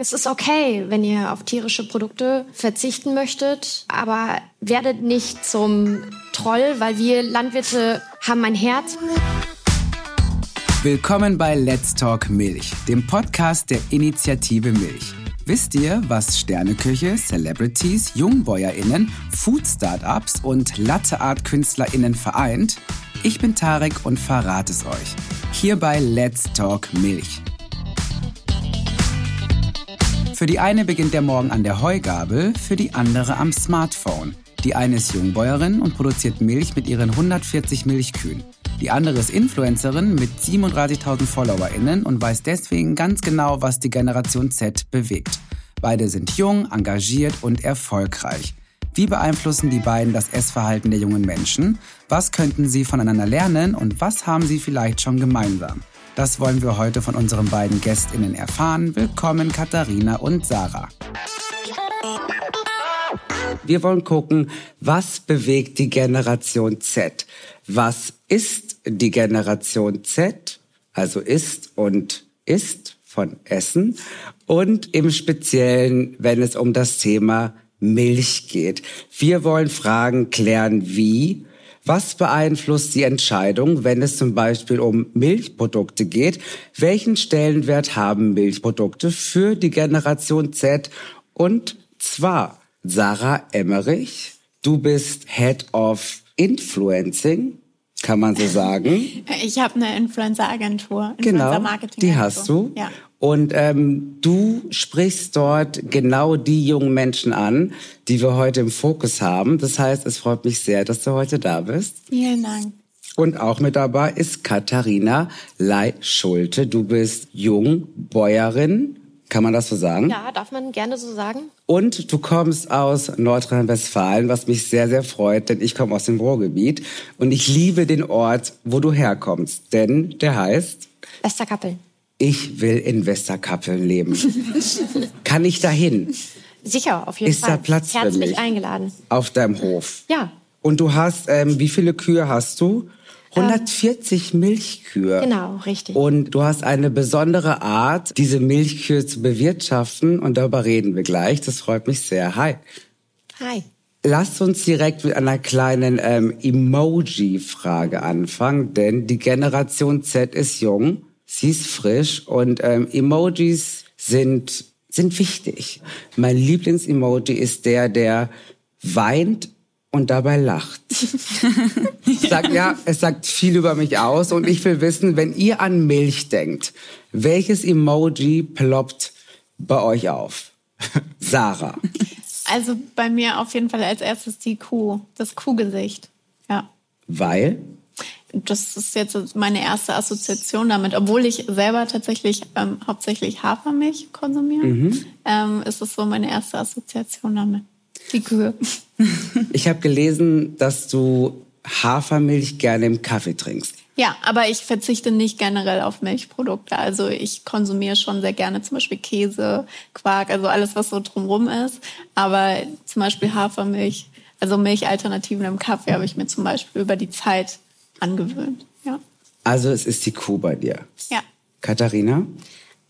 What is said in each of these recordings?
Es ist okay, wenn ihr auf tierische Produkte verzichten möchtet, aber werdet nicht zum Troll, weil wir Landwirte haben ein Herz. Willkommen bei Let's Talk Milch, dem Podcast der Initiative Milch. Wisst ihr, was Sterneküche, Celebrities, JungbäuerInnen, Food-Startups und Latteart-KünstlerInnen vereint? Ich bin Tarek und verrate es euch. Hier bei Let's Talk Milch. Für die eine beginnt der Morgen an der Heugabel, für die andere am Smartphone. Die eine ist Jungbäuerin und produziert Milch mit ihren 140 Milchkühen. Die andere ist Influencerin mit 37.000 FollowerInnen und weiß deswegen ganz genau, was die Generation Z bewegt. Beide sind jung, engagiert und erfolgreich. Wie beeinflussen die beiden das Essverhalten der jungen Menschen? Was könnten sie voneinander lernen und was haben sie vielleicht schon gemeinsam? Das wollen wir heute von unseren beiden Gästinnen erfahren. Willkommen Katharina und Sarah. Wir wollen gucken, was bewegt die Generation Z? Was ist die Generation Z? Also ist und ist von Essen. Und im Speziellen, wenn es um das Thema Milch geht. Wir wollen Fragen klären, wie, was beeinflusst die Entscheidung, wenn es zum Beispiel um Milchprodukte geht? Welchen Stellenwert haben Milchprodukte für die Generation Z? Und zwar Sarah Emmerich, du bist Head of Influencing kann man so sagen. Ich habe eine Influencer-Agentur, genau, Marketing. Die hast du. Ja. Und ähm, du sprichst dort genau die jungen Menschen an, die wir heute im Fokus haben. Das heißt, es freut mich sehr, dass du heute da bist. Vielen Dank. Und auch mit dabei ist Katharina Lei-Schulte. Du bist Jungbäuerin, kann man das so sagen? Ja, darf man gerne so sagen. Und du kommst aus Nordrhein-Westfalen, was mich sehr, sehr freut, denn ich komme aus dem Ruhrgebiet und ich liebe den Ort, wo du herkommst, denn der heißt Westerkappeln. Ich will in Westerkappeln leben. Kann ich dahin? Sicher, auf jeden Ist Fall. Ist da Platz Herzlich für mich? eingeladen. Auf deinem Hof? Ja. Und du hast, ähm, wie viele Kühe hast du? 140 ähm, Milchkühe. Genau, richtig. Und du hast eine besondere Art, diese Milchkühe zu bewirtschaften. Und darüber reden wir gleich. Das freut mich sehr. Hi. Hi. Lass uns direkt mit einer kleinen ähm, Emoji-Frage anfangen, denn die Generation Z ist jung, sie ist frisch und ähm, Emojis sind sind wichtig. Mein Lieblings-Emoji ist der, der weint und dabei lacht. sagt, ja, es sagt viel über mich aus und ich will wissen, wenn ihr an Milch denkt, welches Emoji ploppt bei euch auf? Sarah. Also bei mir auf jeden Fall als erstes die Kuh, das Kuhgesicht. Ja. Weil? Das ist jetzt meine erste Assoziation damit, obwohl ich selber tatsächlich ähm, hauptsächlich Hafermilch konsumiere, mhm. ähm, ist es so meine erste Assoziation damit. Die Kühe. Ich habe gelesen, dass du Hafermilch gerne im Kaffee trinkst. Ja, aber ich verzichte nicht generell auf Milchprodukte. Also ich konsumiere schon sehr gerne zum Beispiel Käse, Quark, also alles, was so drumrum ist. Aber zum Beispiel Hafermilch, also Milchalternativen im Kaffee habe ich mir zum Beispiel über die Zeit angewöhnt. Ja. Also es ist die Kuh bei dir. Ja. Katharina?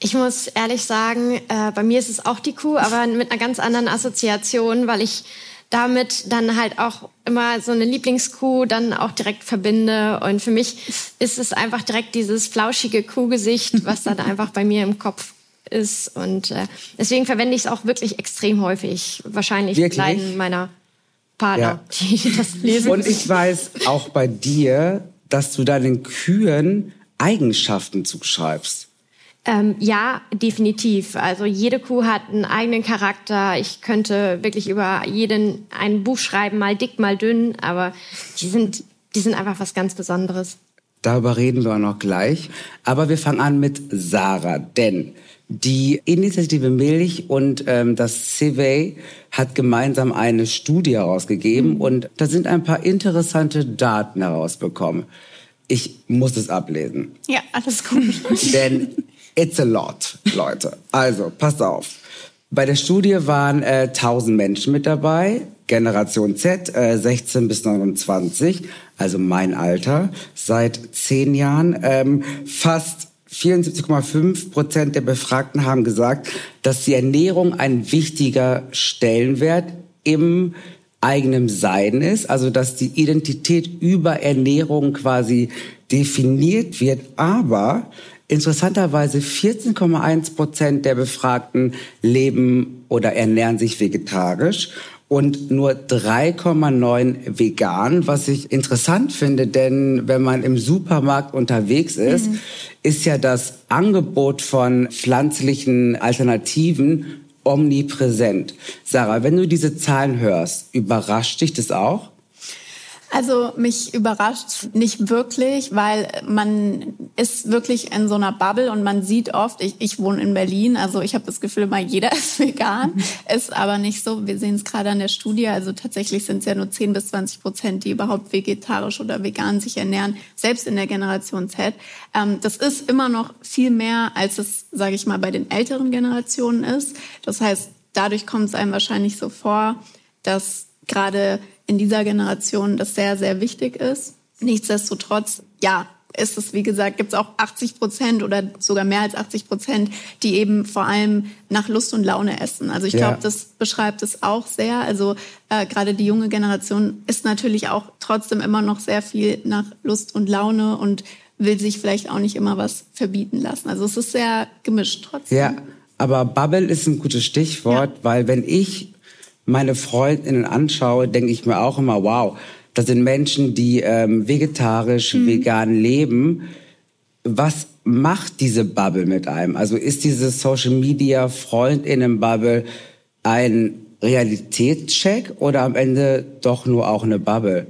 Ich muss ehrlich sagen, äh, bei mir ist es auch die Kuh, aber mit einer ganz anderen Assoziation, weil ich damit dann halt auch immer so eine Lieblingskuh dann auch direkt verbinde. Und für mich ist es einfach direkt dieses flauschige Kuhgesicht, was dann einfach bei mir im Kopf ist. Und äh, deswegen verwende ich es auch wirklich extrem häufig. Wahrscheinlich wirklich? leiden meiner Partner, ja. die das lesen. Und ich weiß auch bei dir, dass du deinen Kühen Eigenschaften zuschreibst. Ähm, ja, definitiv. Also jede Kuh hat einen eigenen Charakter. Ich könnte wirklich über jeden ein Buch schreiben, mal dick, mal dünn, aber die sind, die sind einfach was ganz Besonderes. Darüber reden wir auch noch gleich. Aber wir fangen an mit Sarah, denn die Initiative Milch und ähm, das CIVE hat gemeinsam eine Studie herausgegeben mhm. und da sind ein paar interessante Daten herausbekommen. Ich muss es ablesen. Ja, alles gut. Denn It's a lot, Leute. Also, passt auf. Bei der Studie waren äh, 1000 Menschen mit dabei, Generation Z, äh, 16 bis 29, also mein Alter, seit zehn Jahren. Ähm, fast 74,5 Prozent der Befragten haben gesagt, dass die Ernährung ein wichtiger Stellenwert im eigenen Sein ist, also dass die Identität über Ernährung quasi definiert wird, aber interessanterweise 14,1 Prozent der Befragten leben oder ernähren sich vegetarisch und nur 3,9 vegan, was ich interessant finde, denn wenn man im Supermarkt unterwegs ist, mhm. ist ja das Angebot von pflanzlichen Alternativen omnipräsent. Sarah, wenn du diese Zahlen hörst, überrascht dich das auch? Also mich überrascht nicht wirklich, weil man ist wirklich in so einer Bubble und man sieht oft, ich, ich wohne in Berlin, also ich habe das Gefühl, mal jeder ist vegan, ist aber nicht so. Wir sehen es gerade an der Studie, also tatsächlich sind es ja nur 10 bis 20 Prozent, die überhaupt vegetarisch oder vegan sich ernähren, selbst in der Generation Z. Ähm, das ist immer noch viel mehr, als es, sage ich mal, bei den älteren Generationen ist. Das heißt, dadurch kommt es einem wahrscheinlich so vor, dass gerade in dieser Generation das sehr, sehr wichtig ist. Nichtsdestotrotz, ja, ist es, wie gesagt, gibt es auch 80 Prozent oder sogar mehr als 80 Prozent, die eben vor allem nach Lust und Laune essen. Also ich ja. glaube, das beschreibt es auch sehr. Also äh, gerade die junge Generation ist natürlich auch trotzdem immer noch sehr viel nach Lust und Laune und will sich vielleicht auch nicht immer was verbieten lassen. Also es ist sehr gemischt trotzdem. Ja, aber Bubble ist ein gutes Stichwort, ja. weil wenn ich meine Freundinnen anschaue, denke ich mir auch immer, wow, das sind Menschen, die ähm, vegetarisch, mhm. vegan leben. Was macht diese Bubble mit einem? Also ist diese Social Media Freundinnen Bubble ein Realitätscheck oder am Ende doch nur auch eine Bubble?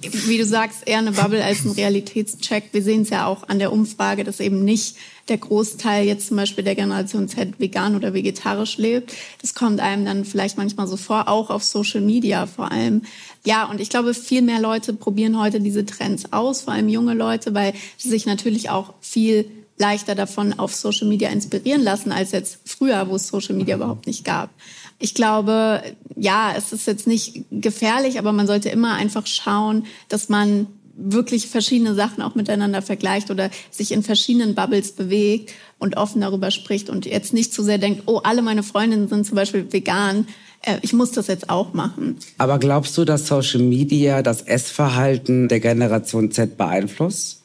Wie du sagst, eher eine Bubble als ein Realitätscheck. Wir sehen es ja auch an der Umfrage, dass eben nicht der Großteil jetzt zum Beispiel der Generation Z vegan oder vegetarisch lebt. Das kommt einem dann vielleicht manchmal so vor, auch auf Social Media vor allem. Ja, und ich glaube, viel mehr Leute probieren heute diese Trends aus, vor allem junge Leute, weil sie sich natürlich auch viel leichter davon auf Social Media inspirieren lassen als jetzt früher, wo es Social Media überhaupt nicht gab. Ich glaube, ja, es ist jetzt nicht gefährlich, aber man sollte immer einfach schauen, dass man wirklich verschiedene Sachen auch miteinander vergleicht oder sich in verschiedenen Bubbles bewegt und offen darüber spricht und jetzt nicht zu sehr denkt, oh, alle meine Freundinnen sind zum Beispiel vegan, äh, ich muss das jetzt auch machen. Aber glaubst du, dass Social Media das Essverhalten der Generation Z beeinflusst?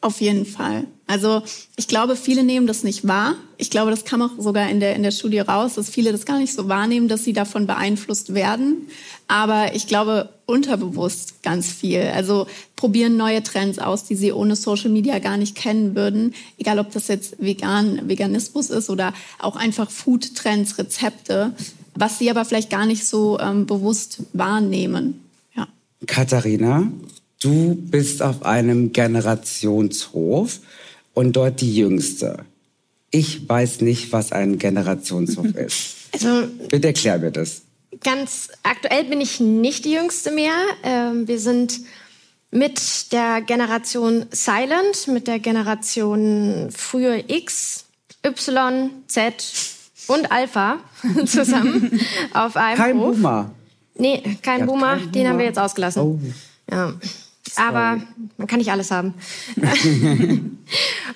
Auf jeden Fall. Also ich glaube, viele nehmen das nicht wahr. Ich glaube, das kam auch sogar in der, in der Studie raus, dass viele das gar nicht so wahrnehmen, dass sie davon beeinflusst werden. Aber ich glaube, unterbewusst ganz viel. Also probieren neue Trends aus, die sie ohne Social Media gar nicht kennen würden. Egal, ob das jetzt vegan, Veganismus ist oder auch einfach Food-Trends, Rezepte, was sie aber vielleicht gar nicht so ähm, bewusst wahrnehmen. Ja. Katharina, du bist auf einem Generationshof und dort die Jüngste. Ich weiß nicht, was ein Generationshof ist. Also, Bitte erklär mir das. Ganz aktuell bin ich nicht die Jüngste mehr. Ähm, wir sind mit der Generation Silent, mit der Generation früher X, Y, Z und Alpha zusammen auf einem Kein Hof. Boomer. Nee, kein ja, Boomer, kein den haben wir jetzt ausgelassen. Oh. Ja. Aber man kann nicht alles haben.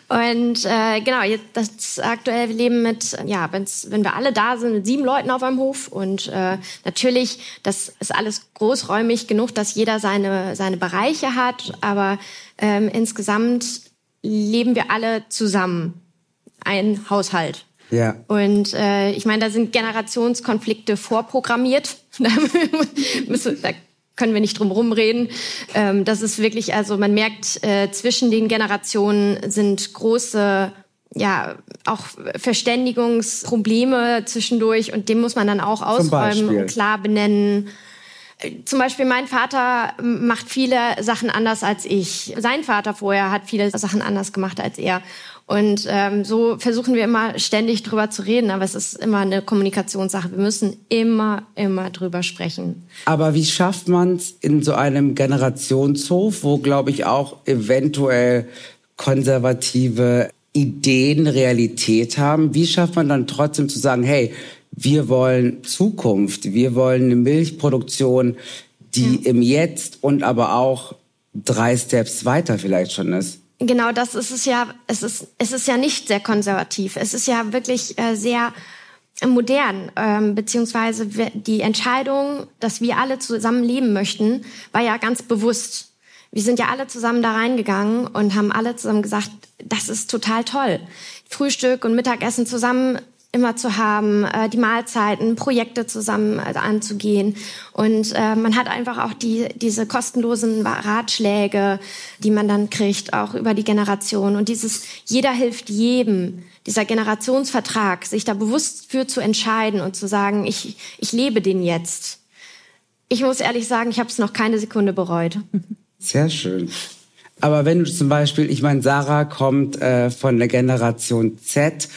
und äh, genau, jetzt das aktuell wir leben mit, ja, wenn's, wenn wir alle da sind, mit sieben Leuten auf einem Hof und äh, natürlich, das ist alles großräumig genug, dass jeder seine seine Bereiche hat, aber ähm, insgesamt leben wir alle zusammen, ein Haushalt. Ja. Und äh, ich meine, da sind Generationskonflikte vorprogrammiert. da können wir nicht drum rumreden. Ähm, das ist wirklich, also man merkt, äh, zwischen den Generationen sind große ja auch Verständigungsprobleme zwischendurch und dem muss man dann auch ausräumen und klar benennen. Zum Beispiel mein Vater macht viele Sachen anders als ich. Sein Vater vorher hat viele Sachen anders gemacht als er. Und ähm, so versuchen wir immer ständig drüber zu reden, aber es ist immer eine Kommunikationssache. Wir müssen immer, immer drüber sprechen. Aber wie schafft man es in so einem Generationshof, wo, glaube ich, auch eventuell konservative Ideen Realität haben? Wie schafft man dann trotzdem zu sagen, hey, wir wollen Zukunft, wir wollen eine Milchproduktion, die ja. im Jetzt und aber auch drei Steps weiter vielleicht schon ist? Genau das ist es ja, es ist, es ist ja nicht sehr konservativ. Es ist ja wirklich äh, sehr modern, ähm, beziehungsweise die Entscheidung, dass wir alle zusammen leben möchten, war ja ganz bewusst. Wir sind ja alle zusammen da reingegangen und haben alle zusammen gesagt, das ist total toll. Frühstück und Mittagessen zusammen immer zu haben, äh, die Mahlzeiten, Projekte zusammen also anzugehen. Und äh, man hat einfach auch die, diese kostenlosen Ratschläge, die man dann kriegt, auch über die Generation. Und dieses jeder hilft jedem, dieser Generationsvertrag, sich da bewusst für zu entscheiden und zu sagen, ich, ich lebe den jetzt. Ich muss ehrlich sagen, ich habe es noch keine Sekunde bereut. Sehr schön. Aber wenn du zum Beispiel, ich meine, Sarah kommt äh, von der Generation Z,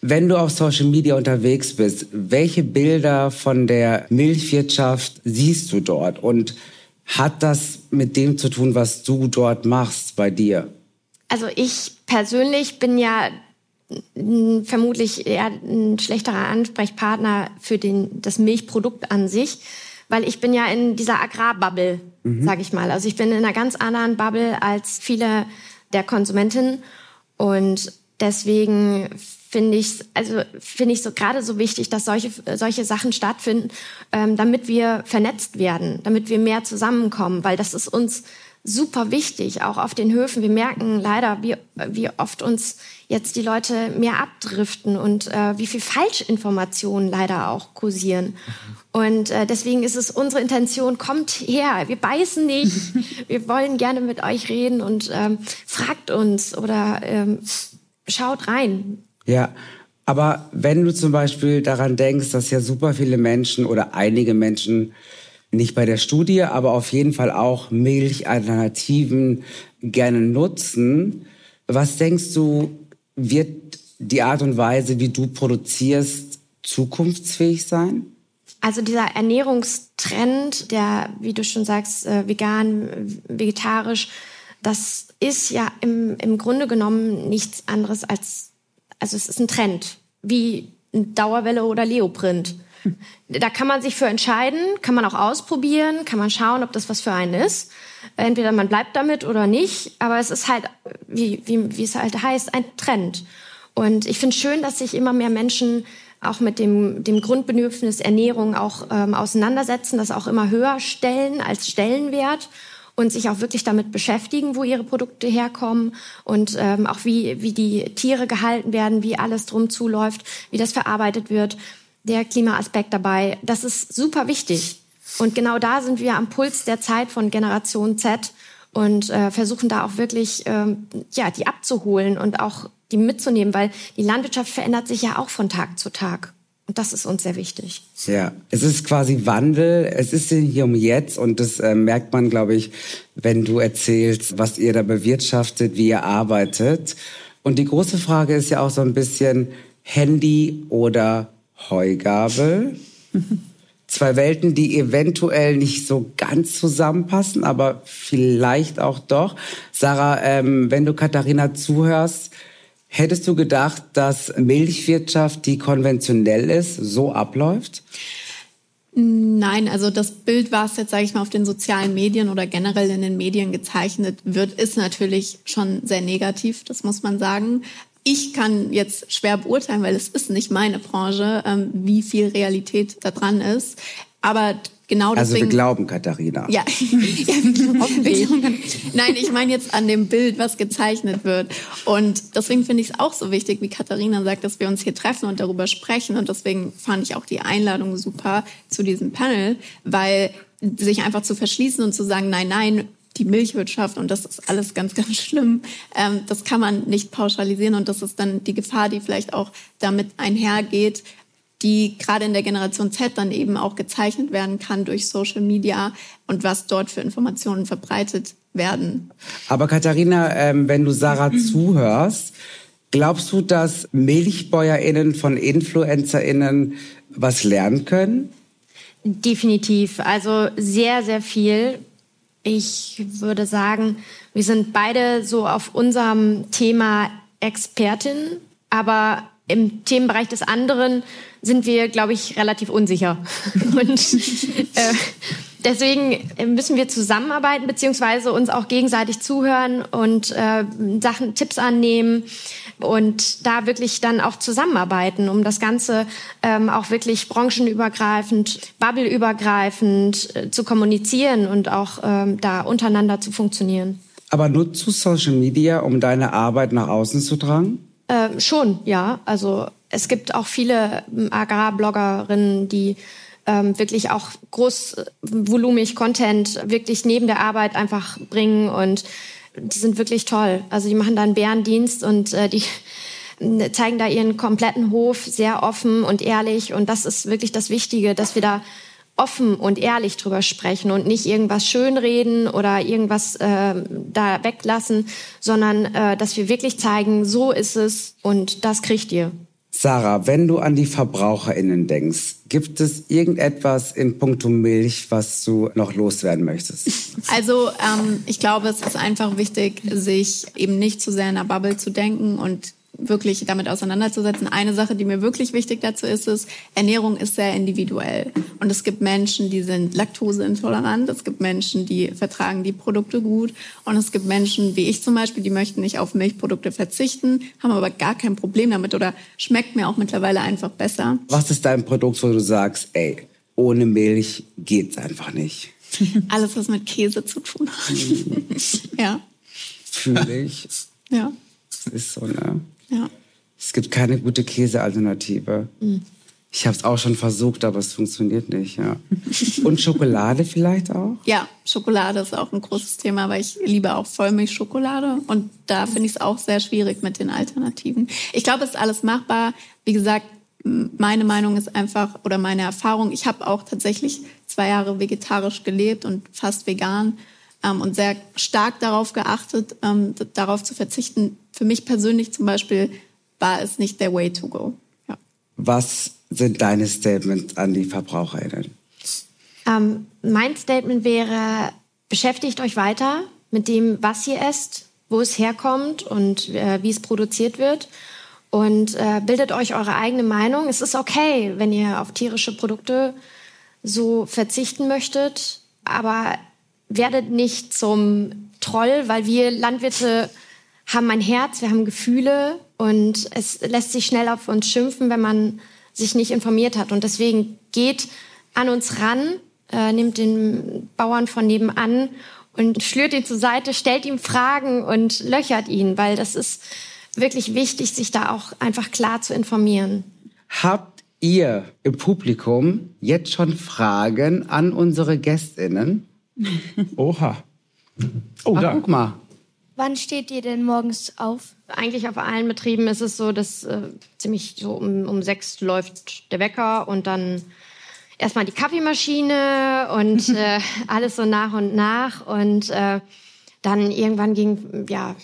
wenn du auf Social Media unterwegs bist, welche Bilder von der Milchwirtschaft siehst du dort? Und hat das mit dem zu tun, was du dort machst bei dir? Also ich persönlich bin ja vermutlich eher ein schlechterer Ansprechpartner für den, das Milchprodukt an sich, weil ich bin ja in dieser Agrarbubble, mhm. sage ich mal. Also ich bin in einer ganz anderen Bubble als viele der Konsumentinnen und deswegen finde ich also finde ich so gerade so wichtig, dass solche solche Sachen stattfinden, ähm, damit wir vernetzt werden, damit wir mehr zusammenkommen, weil das ist uns super wichtig, auch auf den Höfen. Wir merken leider, wie, wie oft uns jetzt die Leute mehr abdriften und äh, wie viel Falschinformationen leider auch kursieren. Und äh, deswegen ist es unsere Intention, kommt her, wir beißen nicht, wir wollen gerne mit euch reden und ähm, fragt uns oder ähm, schaut rein. Ja, aber wenn du zum Beispiel daran denkst, dass ja super viele Menschen oder einige Menschen nicht bei der Studie, aber auf jeden Fall auch Milchalternativen gerne nutzen, was denkst du, wird die Art und Weise, wie du produzierst, zukunftsfähig sein? Also dieser Ernährungstrend, der, wie du schon sagst, äh, vegan, vegetarisch, das ist ja im, im Grunde genommen nichts anderes als also es ist ein Trend, wie Dauerwelle oder Leoprint. Da kann man sich für entscheiden, kann man auch ausprobieren, kann man schauen, ob das was für einen ist. Entweder man bleibt damit oder nicht, aber es ist halt, wie, wie, wie es halt heißt, ein Trend. Und ich finde schön, dass sich immer mehr Menschen auch mit dem, dem Grundbedürfnis Ernährung auch ähm, auseinandersetzen, das auch immer höher stellen als Stellenwert und sich auch wirklich damit beschäftigen, wo ihre Produkte herkommen und ähm, auch wie, wie die Tiere gehalten werden, wie alles drum zuläuft, wie das verarbeitet wird. Der Klimaaspekt dabei, das ist super wichtig. Und genau da sind wir am Puls der Zeit von Generation Z und äh, versuchen da auch wirklich ähm, ja die abzuholen und auch die mitzunehmen, weil die Landwirtschaft verändert sich ja auch von Tag zu Tag. Und das ist uns sehr wichtig. Ja, es ist quasi Wandel. Es ist hier um jetzt und das äh, merkt man, glaube ich, wenn du erzählst, was ihr da bewirtschaftet, wie ihr arbeitet. Und die große Frage ist ja auch so ein bisschen Handy oder Heugabel. Zwei Welten, die eventuell nicht so ganz zusammenpassen, aber vielleicht auch doch. Sarah, ähm, wenn du Katharina zuhörst, Hättest du gedacht, dass Milchwirtschaft, die konventionell ist, so abläuft? Nein, also das Bild, was jetzt, sage ich mal, auf den sozialen Medien oder generell in den Medien gezeichnet wird, ist natürlich schon sehr negativ, das muss man sagen. Ich kann jetzt schwer beurteilen, weil es ist nicht meine Branche, ähm, wie viel Realität da dran ist. Aber genau deswegen. Also wir glauben Katharina. Ja, ja wir glauben. Nein, ich meine jetzt an dem Bild, was gezeichnet wird. Und deswegen finde ich es auch so wichtig, wie Katharina sagt, dass wir uns hier treffen und darüber sprechen. Und deswegen fand ich auch die Einladung super zu diesem Panel, weil sich einfach zu verschließen und zu sagen, nein, nein, die Milchwirtschaft und das ist alles ganz, ganz schlimm. Ähm, das kann man nicht pauschalisieren und das ist dann die Gefahr, die vielleicht auch damit einhergeht, die gerade in der Generation Z dann eben auch gezeichnet werden kann durch Social Media und was dort für Informationen verbreitet werden. Aber Katharina, ähm, wenn du Sarah zuhörst, glaubst du, dass MilchbäuerInnen von InfluencerInnen was lernen können? Definitiv. Also sehr, sehr viel. Ich würde sagen, wir sind beide so auf unserem Thema Expertin, aber im Themenbereich des anderen sind wir, glaube ich, relativ unsicher. Und äh, deswegen müssen wir zusammenarbeiten, beziehungsweise uns auch gegenseitig zuhören und äh, Sachen, Tipps annehmen und da wirklich dann auch zusammenarbeiten, um das Ganze ähm, auch wirklich branchenübergreifend, bubbleübergreifend äh, zu kommunizieren und auch ähm, da untereinander zu funktionieren. Aber nutzt du Social Media, um deine Arbeit nach außen zu tragen? Äh, schon, ja. Also es gibt auch viele ähm, Agrarbloggerinnen, die ähm, wirklich auch großvolumig Content wirklich neben der Arbeit einfach bringen und die sind wirklich toll. Also die machen da einen Bärendienst und äh, die zeigen da ihren kompletten Hof sehr offen und ehrlich und das ist wirklich das Wichtige, dass wir da offen und ehrlich drüber sprechen und nicht irgendwas schönreden oder irgendwas äh, da weglassen, sondern äh, dass wir wirklich zeigen, so ist es und das kriegt ihr. Sarah, wenn du an die VerbraucherInnen denkst, gibt es irgendetwas in puncto Milch, was du noch loswerden möchtest? Also ähm, ich glaube, es ist einfach wichtig, sich eben nicht zu sehr in einer Bubble zu denken und wirklich damit auseinanderzusetzen. Eine Sache, die mir wirklich wichtig dazu ist, ist, Ernährung ist sehr individuell. Und es gibt Menschen, die sind laktoseintolerant. Es gibt Menschen, die vertragen die Produkte gut. Und es gibt Menschen, wie ich zum Beispiel, die möchten nicht auf Milchprodukte verzichten, haben aber gar kein Problem damit oder schmeckt mir auch mittlerweile einfach besser. Was ist dein Produkt, wo du sagst, ey, ohne Milch geht's einfach nicht? Alles, was mit Käse zu tun hat. ja. Fühle ich. Ja. Das ist so, ne? Ja. Es gibt keine gute Käsealternative. Mhm. Ich habe es auch schon versucht, aber es funktioniert nicht. Ja. Und Schokolade vielleicht auch? Ja, Schokolade ist auch ein großes Thema, weil ich liebe auch Vollmilchschokolade. Und da finde ich es auch sehr schwierig mit den Alternativen. Ich glaube, es ist alles machbar. Wie gesagt, meine Meinung ist einfach oder meine Erfahrung. Ich habe auch tatsächlich zwei Jahre vegetarisch gelebt und fast vegan ähm, und sehr stark darauf geachtet, ähm, darauf zu verzichten. Für mich persönlich zum Beispiel war es nicht der Way to go. Ja. Was sind deine Statements an die VerbraucherInnen? Ähm, mein Statement wäre, beschäftigt euch weiter mit dem, was ihr esst, wo es herkommt und äh, wie es produziert wird. Und äh, bildet euch eure eigene Meinung. Es ist okay, wenn ihr auf tierische Produkte so verzichten möchtet, aber werdet nicht zum Troll, weil wir Landwirte haben ein Herz, wir haben Gefühle und es lässt sich schnell auf uns schimpfen, wenn man sich nicht informiert hat. Und deswegen geht an uns ran, äh, nimmt den Bauern von nebenan und schlürt ihn zur Seite, stellt ihm Fragen und löchert ihn, weil das ist wirklich wichtig, sich da auch einfach klar zu informieren. Habt ihr im Publikum jetzt schon Fragen an unsere Gästinnen? Oha. Oh, Ach, da. guck mal. Wann steht ihr denn morgens auf? Eigentlich auf allen Betrieben ist es so, dass äh, ziemlich so um, um sechs läuft der Wecker und dann erstmal die Kaffeemaschine und äh, alles so nach und nach. Und äh, dann irgendwann ging, ja,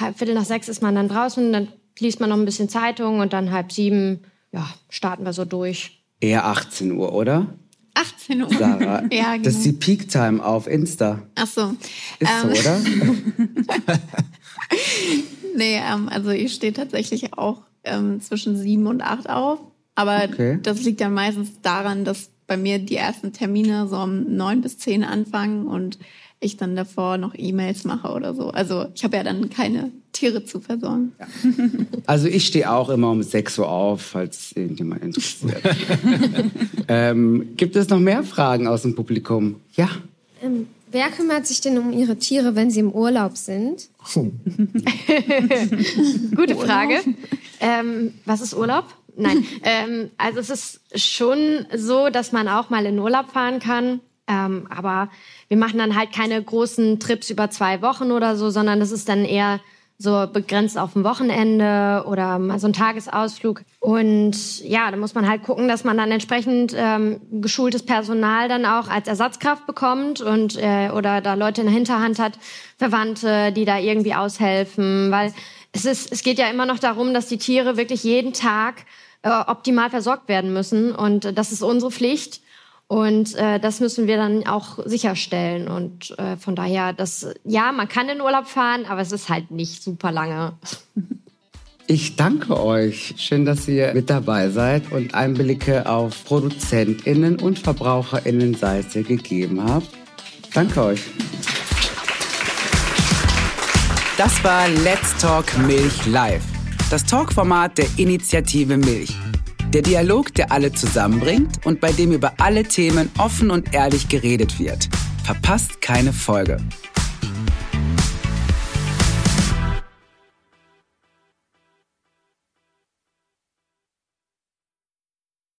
halb Viertel nach sechs ist man dann draußen, dann liest man noch ein bisschen Zeitung und dann halb sieben, ja, starten wir so durch. Eher 18 Uhr, oder? 18 Uhr. Sarah, ja, genau. das ist die Peak Time auf Insta. Ach so. Ist ähm. so, oder? nee, ähm, also ich stehe tatsächlich auch ähm, zwischen sieben und acht auf. Aber okay. das liegt ja meistens daran, dass bei mir die ersten Termine so um neun bis zehn anfangen und ich dann davor noch E-Mails mache oder so. Also ich habe ja dann keine Tiere zu versorgen. Ja. Also ich stehe auch immer um 6 Uhr auf, falls irgendjemand interessiert. ähm, gibt es noch mehr Fragen aus dem Publikum? Ja. Ähm, wer kümmert sich denn um Ihre Tiere, wenn sie im Urlaub sind? Oh. Gute Frage. Ähm, was ist Urlaub? Nein, ähm, also es ist schon so, dass man auch mal in Urlaub fahren kann. Ähm, aber wir machen dann halt keine großen Trips über zwei Wochen oder so, sondern das ist dann eher so begrenzt auf ein Wochenende oder mal so ein Tagesausflug. Und ja, da muss man halt gucken, dass man dann entsprechend ähm, geschultes Personal dann auch als Ersatzkraft bekommt und äh, oder da Leute in der Hinterhand hat, Verwandte, die da irgendwie aushelfen, weil es ist, es geht ja immer noch darum, dass die Tiere wirklich jeden Tag äh, optimal versorgt werden müssen und das ist unsere Pflicht. Und äh, das müssen wir dann auch sicherstellen. Und äh, von daher, das, ja, man kann in Urlaub fahren, aber es ist halt nicht super lange. Ich danke euch. Schön, dass ihr mit dabei seid und Einblicke auf ProduzentInnen und VerbraucherInnen-Seite gegeben habt. Danke euch. Das war Let's Talk Milch Live, das Talkformat der Initiative Milch. Der Dialog, der alle zusammenbringt und bei dem über alle Themen offen und ehrlich geredet wird. Verpasst keine Folge.